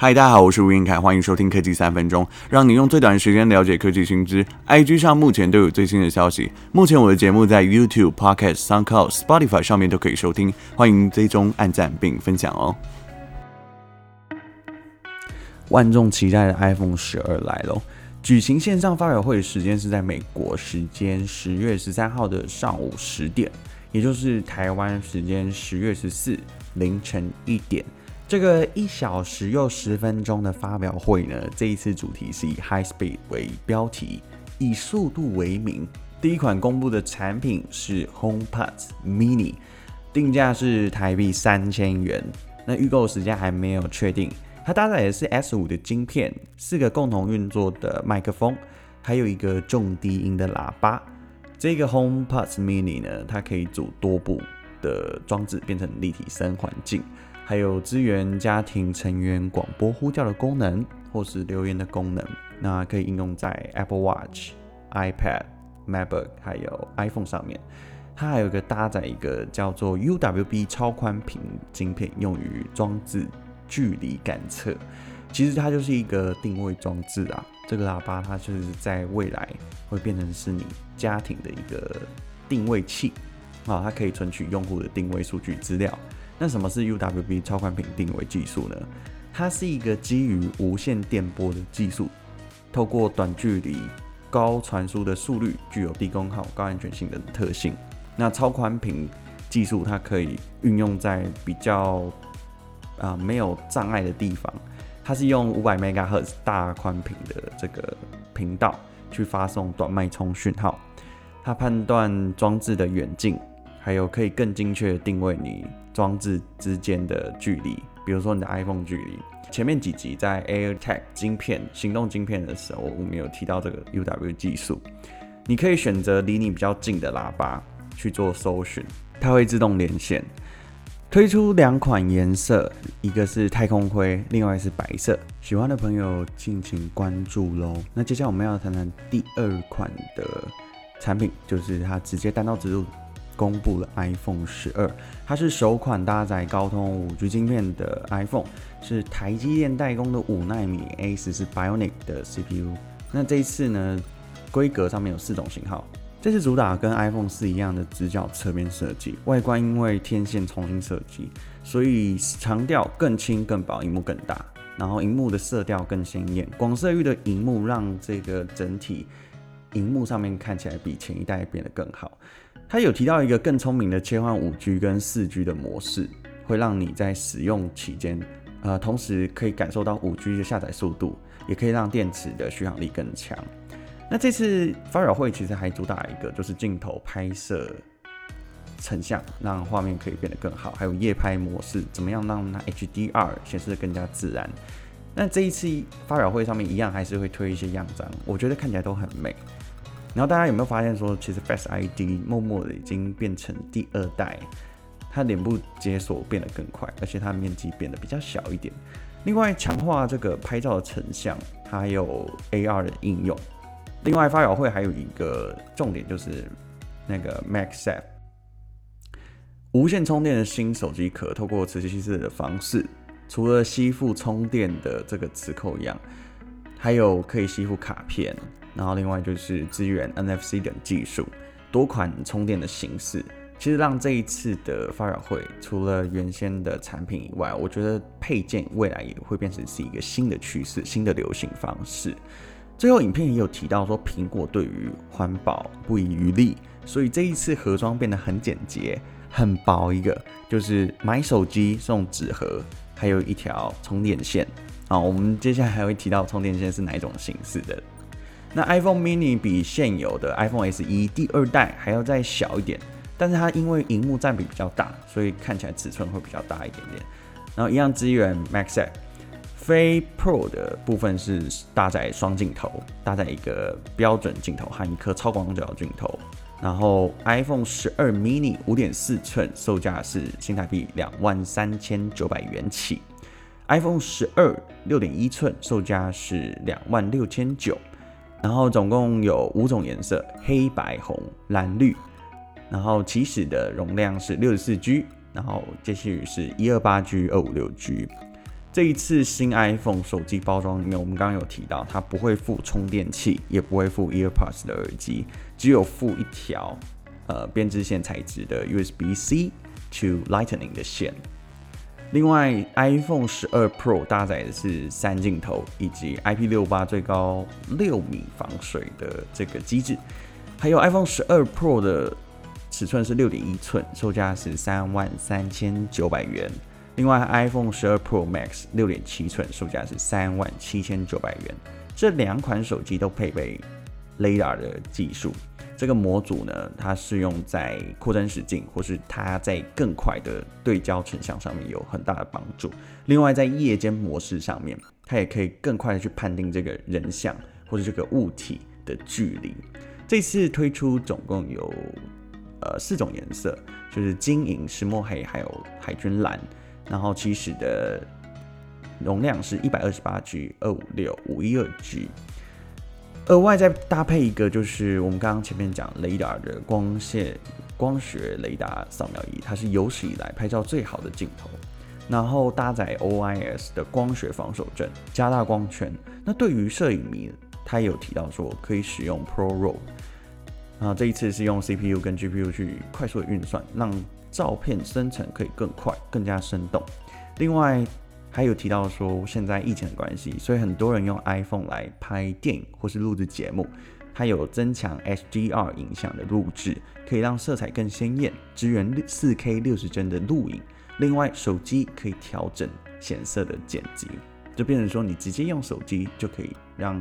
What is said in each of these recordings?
嗨，大家好，我是吴晏恺，欢迎收听科技三分钟，让你用最短的时间了解科技新知。IG 上目前都有最新的消息。目前我的节目在 YouTube、Podcast、SoundCloud、Spotify 上面都可以收听，欢迎追踪、按赞并分享哦。万众期待的 iPhone 十二来喽！举行线上发表会的时间是在美国时间十月十三号的上午十点，也就是台湾时间十月十四凌晨一点。这个一小时又十分钟的发表会呢，这一次主题是以 High Speed 为标题，以速度为名。第一款公布的产品是 HomePod Mini，定价是台币三千元。那预购时间还没有确定。它搭载的是 S 五的晶片，四个共同运作的麦克风，还有一个重低音的喇叭。这个 HomePod Mini 呢，它可以组多部的装置变成立体声环境。还有支援家庭成员广播呼叫的功能，或是留言的功能，那可以应用在 Apple Watch、iPad、MacBook 还有 iPhone 上面。它还有一个搭载一个叫做 UWB 超宽频晶片，用于装置距离感测。其实它就是一个定位装置啊。这个喇叭它就是在未来会变成是你家庭的一个定位器啊，它可以存取用户的定位数据资料。那什么是 UWB 超宽频定位技术呢？它是一个基于无线电波的技术，透过短距离高传输的速率，具有低功耗、高安全性的特性。那超宽频技术它可以运用在比较啊、没有障碍的地方。它是用五百 MHz 大宽频的这个频道去发送短脉冲讯号，它判断装置的远近。还有可以更精确定位你装置之间的距离，比如说你的 iPhone 距离。前面几集在 AirTag 晶片、行动晶片的时候，我们有提到这个 UW 技术。你可以选择离你比较近的喇叭去做搜寻，它会自动连线。推出两款颜色，一个是太空灰，另外是白色。喜欢的朋友敬请关注喽。那接下来我们要谈谈第二款的产品，就是它直接单刀直入。公布了 iPhone 十二，它是首款搭载高通五 G 晶片的 iPhone，是台积电代工的五纳米 A 十四 Bionic 的 CPU。那这一次呢，规格上面有四种型号。这次主打跟 iPhone 四一样的直角侧边设计，外观因为天线重新设计，所以强调更轻更薄，荧幕更大，然后荧幕的色调更鲜艳，广色域的荧幕让这个整体荧幕上面看起来比前一代变得更好。它有提到一个更聪明的切换五 G 跟四 G 的模式，会让你在使用期间，呃，同时可以感受到五 G 的下载速度，也可以让电池的续航力更强。那这次发表会其实还主打一个，就是镜头拍摄成像，让画面可以变得更好，还有夜拍模式，怎么样让它 HDR 显示得更加自然。那这一次发表会上面一样还是会推一些样张，我觉得看起来都很美。然后大家有没有发现说，其实 Face ID 默默的已经变成第二代，它脸部解锁变得更快，而且它面积变得比较小一点。另外，强化这个拍照的成像，还有 AR 的应用。另外，发表会还有一个重点就是那个 MagSafe 无线充电的新手机壳，透过磁吸式的方式，除了吸附充电的这个磁扣一样，还有可以吸附卡片。然后另外就是支援 NFC 等技术，多款充电的形式，其实让这一次的发表会除了原先的产品以外，我觉得配件未来也会变成是一个新的趋势、新的流行方式。最后影片也有提到说，苹果对于环保不遗余力，所以这一次盒装变得很简洁、很薄一个，就是买手机送纸盒，还有一条充电线。啊，我们接下来还会提到充电线是哪一种形式的。那 iPhone mini 比现有的 iPhone SE 第二代还要再小一点，但是它因为荧幕占比比较大，所以看起来尺寸会比较大一点点。然后一样支援 m a x a p 非 Pro 的部分是搭载双镜头，搭载一个标准镜头和一颗超广角镜头。然后 iPhone 十二 mini 五点四寸售价是新台币两万三千九百元起，iPhone 十二六点一寸售价是两万六千九。然后总共有五种颜色：黑白红蓝绿。然后起始的容量是六十四 G，然后接续是一二八 G 二五六 G。这一次新 iPhone 手机包装里面，我们刚刚有提到，它不会附充电器，也不会附 EarPods 的耳机，只有附一条呃编织线材质的 USB-C to Lightning 的线。另外，iPhone 十二 Pro 搭载的是三镜头以及 IP68 最高六米防水的这个机制，还有 iPhone 十二 Pro 的尺寸是六点一寸，售价是三万三千九百元。另外，iPhone 十二 Pro Max 六点七寸，售价是三万七千九百元。这两款手机都配备 LiDAR 的技术。这个模组呢，它适用在扩增实境或是它在更快的对焦成像上面有很大的帮助。另外，在夜间模式上面，它也可以更快的去判定这个人像或者这个物体的距离。这次推出总共有呃四种颜色，就是金银、石墨黑还有海军蓝。然后起始的容量是一百二十八 G 二五六五一二 G，额外再搭配一个就是我们刚刚前面讲雷达的光线光学雷达扫描仪，它是有史以来拍照最好的镜头。然后搭载 OIS 的光学防手震，加大光圈。那对于摄影迷，他也有提到说可以使用 ProRAW。然后这一次是用 CPU 跟 GPU 去快速的运算，让照片生成可以更快、更加生动。另外还有提到说，现在疫情的关系，所以很多人用 iPhone 来拍电影或是录制节目。它有增强 HDR 影像的录制，可以让色彩更鲜艳，支援 4K 六十帧的录影。另外，手机可以调整显色的剪辑，就变成说你直接用手机就可以让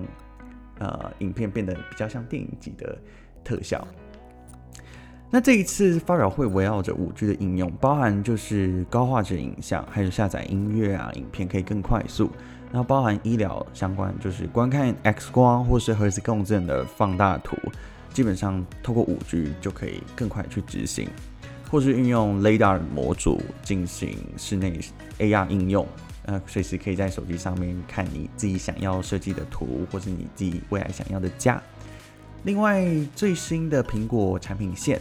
呃影片变得比较像电影级的特效。那这一次发表会围绕着五 G 的应用，包含就是高画质影像，还有下载音乐啊、影片可以更快速，然后包含医疗相关，就是观看 X 光或是核磁共振的放大图，基本上透过五 G 就可以更快去执行，或是运用 LiDAR 模组进行室内 AR 应用，呃，随时可以在手机上面看你自己想要设计的图，或是你自己未来想要的家。另外最新的苹果产品线。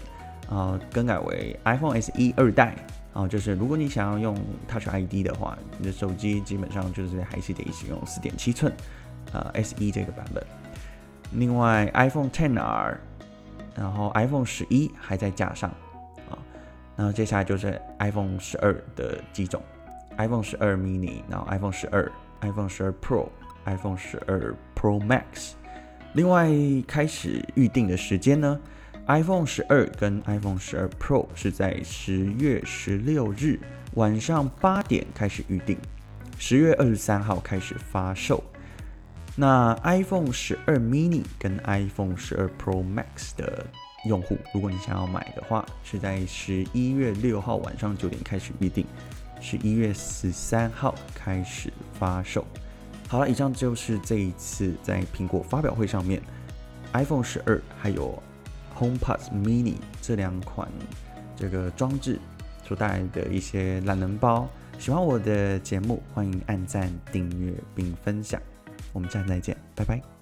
啊、更改为 iPhone SE 二代啊、就是如果你想要用 Touch ID 的话，你的手机基本上就是还是得使用四点七寸呃 SE 这个版本。另外 iPhone XR，然后 iPhone 十一还在架上啊，然后接下来就是 iPhone 十二的机种，iPhone 十二 mini，然后 iPhone 十二、iPhone 十二 Pro，iPhone 十二 Pro Max。另外开始预定的时间呢？iPhone 十二跟 iPhone 十二 Pro 是在十月十六日晚上八点开始预定，十月二十三号开始发售。那 iPhone 十二 mini 跟 iPhone 十二 Pro Max 的用户，如果你想要买的话，是在十一月六号晚上九点开始预定，十一月十三号开始发售。好了，以上就是这一次在苹果发表会上面 iPhone 十二还有。HomePod Mini 这两款这个装置所带来的一些懒人包，喜欢我的节目，欢迎按赞、订阅并分享。我们下次再见，拜拜。